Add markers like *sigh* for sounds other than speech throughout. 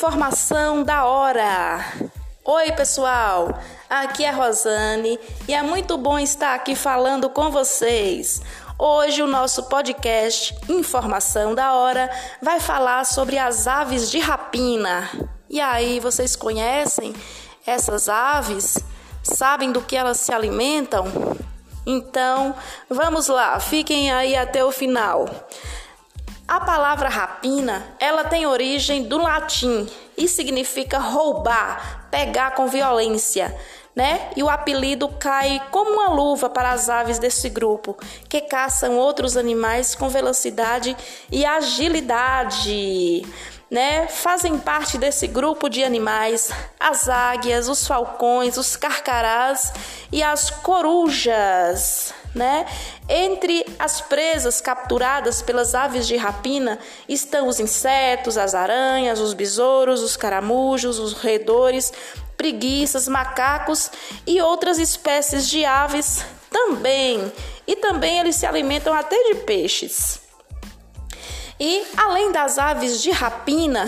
Informação da hora. Oi, pessoal. Aqui é Rosane e é muito bom estar aqui falando com vocês. Hoje o nosso podcast Informação da Hora vai falar sobre as aves de rapina. E aí, vocês conhecem essas aves? Sabem do que elas se alimentam? Então, vamos lá, fiquem aí até o final. A palavra rapina, ela tem origem do latim e significa roubar, pegar com violência, né? E o apelido cai como uma luva para as aves desse grupo, que caçam outros animais com velocidade e agilidade. Né, fazem parte desse grupo de animais as águias, os falcões, os carcarás e as corujas né? Entre as presas capturadas pelas aves de rapina estão os insetos, as aranhas, os besouros, os caramujos, os roedores, preguiças, macacos e outras espécies de aves também. E também eles se alimentam até de peixes. E além das aves de rapina,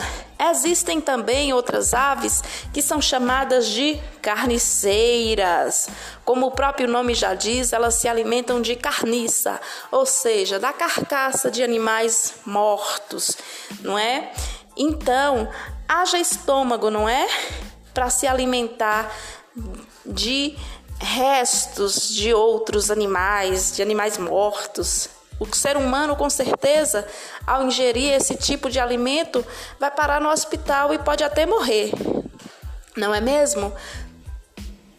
existem também outras aves que são chamadas de carniceiras. Como o próprio nome já diz, elas se alimentam de carniça, ou seja, da carcaça de animais mortos, não é? Então, haja estômago, não é? Para se alimentar de restos de outros animais, de animais mortos. O ser humano, com certeza, ao ingerir esse tipo de alimento, vai parar no hospital e pode até morrer. Não é mesmo?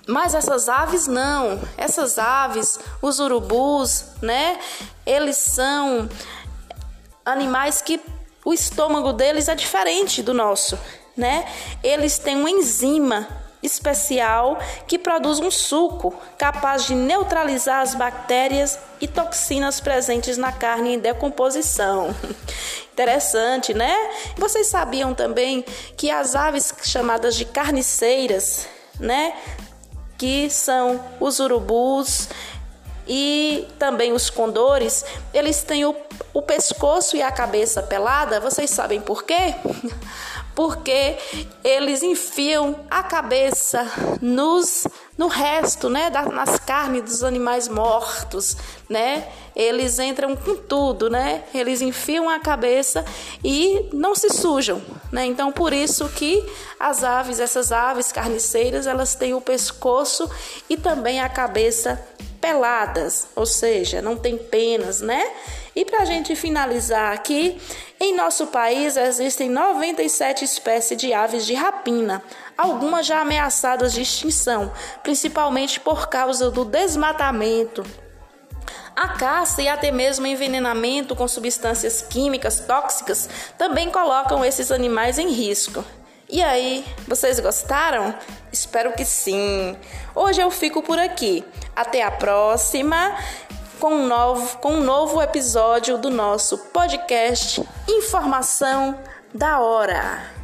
Mas essas aves não. Essas aves, os urubus, né? Eles são animais que o estômago deles é diferente do nosso, né? Eles têm uma enzima especial que produz um suco capaz de neutralizar as bactérias e toxinas presentes na carne em decomposição. *laughs* Interessante, né? Vocês sabiam também que as aves chamadas de carniceiras, né, que são os urubus e também os condores, eles têm o, o pescoço e a cabeça pelada. Vocês sabem por quê? *laughs* porque eles enfiam a cabeça nos no resto, né, nas carnes dos animais mortos, né? Eles entram com tudo, né? Eles enfiam a cabeça e não se sujam, né? Então por isso que as aves, essas aves carniceiras, elas têm o pescoço e também a cabeça peladas, ou seja, não tem penas, né? E para a gente finalizar aqui, em nosso país existem 97 espécies de aves de rapina, algumas já ameaçadas de extinção, principalmente por causa do desmatamento. A caça e até mesmo envenenamento com substâncias químicas tóxicas também colocam esses animais em risco. E aí, vocês gostaram? Espero que sim. Hoje eu fico por aqui. Até a próxima com um novo, com um novo episódio do nosso podcast Informação da Hora.